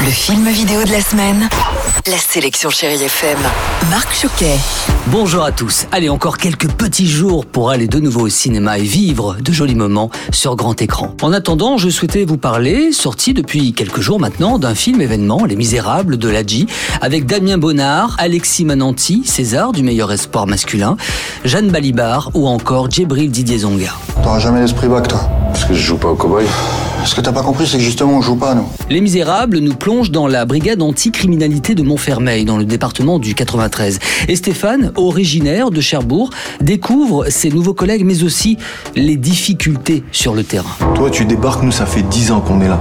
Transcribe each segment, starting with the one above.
Le film vidéo de la semaine. La sélection Chérie FM. Marc Choquet. Bonjour à tous. Allez, encore quelques petits jours pour aller de nouveau au cinéma et vivre de jolis moments sur grand écran. En attendant, je souhaitais vous parler, sorti depuis quelques jours maintenant, d'un film événement, Les Misérables de Ladji, avec Damien Bonnard, Alexis Mananti, César du meilleur espoir masculin, Jeanne Balibar ou encore Djibril Didier Zonga. T'auras jamais l'esprit bac, toi. Parce que je joue pas au cowboy. Ce que t'as pas compris, c'est que justement, on joue pas, nous. Les Misérables nous plongent dans la brigade anti-criminalité de Montfermeil, dans le département du 93. Et Stéphane, originaire de Cherbourg, découvre ses nouveaux collègues, mais aussi les difficultés sur le terrain. Toi, tu débarques, nous, ça fait 10 ans qu'on est là.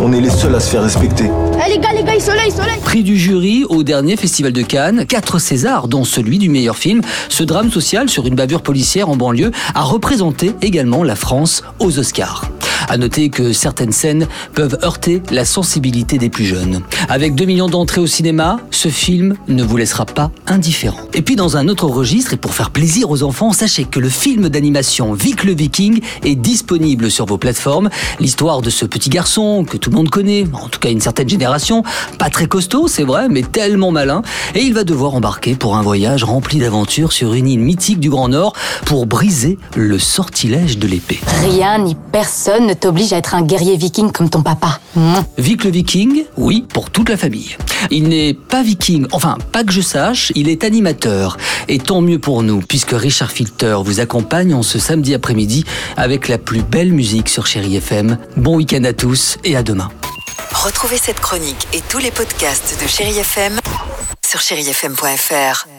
On est les seuls à se faire respecter. Eh les gars, les gars, il soleil, soleil Prix du jury au dernier festival de Cannes, quatre Césars, dont celui du meilleur film. Ce drame social sur une bavure policière en banlieue a représenté également la France aux Oscars. À noter que certaines scènes peuvent heurter la sensibilité des plus jeunes. Avec 2 millions d'entrées au cinéma, ce film ne vous laissera pas indifférent. Et puis dans un autre registre, et pour faire plaisir aux enfants, sachez que le film d'animation Vic le Viking est disponible sur vos plateformes. L'histoire de ce petit garçon que tout le monde connaît, en tout cas une certaine génération, pas très costaud, c'est vrai, mais tellement malin, et il va devoir embarquer pour un voyage rempli d'aventures sur une île mythique du Grand Nord pour briser le sortilège de l'épée. Rien ni personne ne t'oblige à être un guerrier viking comme ton papa. Vic le Viking, oui, pour toute la famille. Il n'est pas viking, enfin, pas que je sache, il est animateur. Et tant mieux pour nous, puisque Richard Filter vous accompagne en ce samedi après-midi avec la plus belle musique sur Chéri FM. Bon week-end à tous et à demain. Retrouvez cette chronique et tous les podcasts de Chérie FM sur chérifm.fr.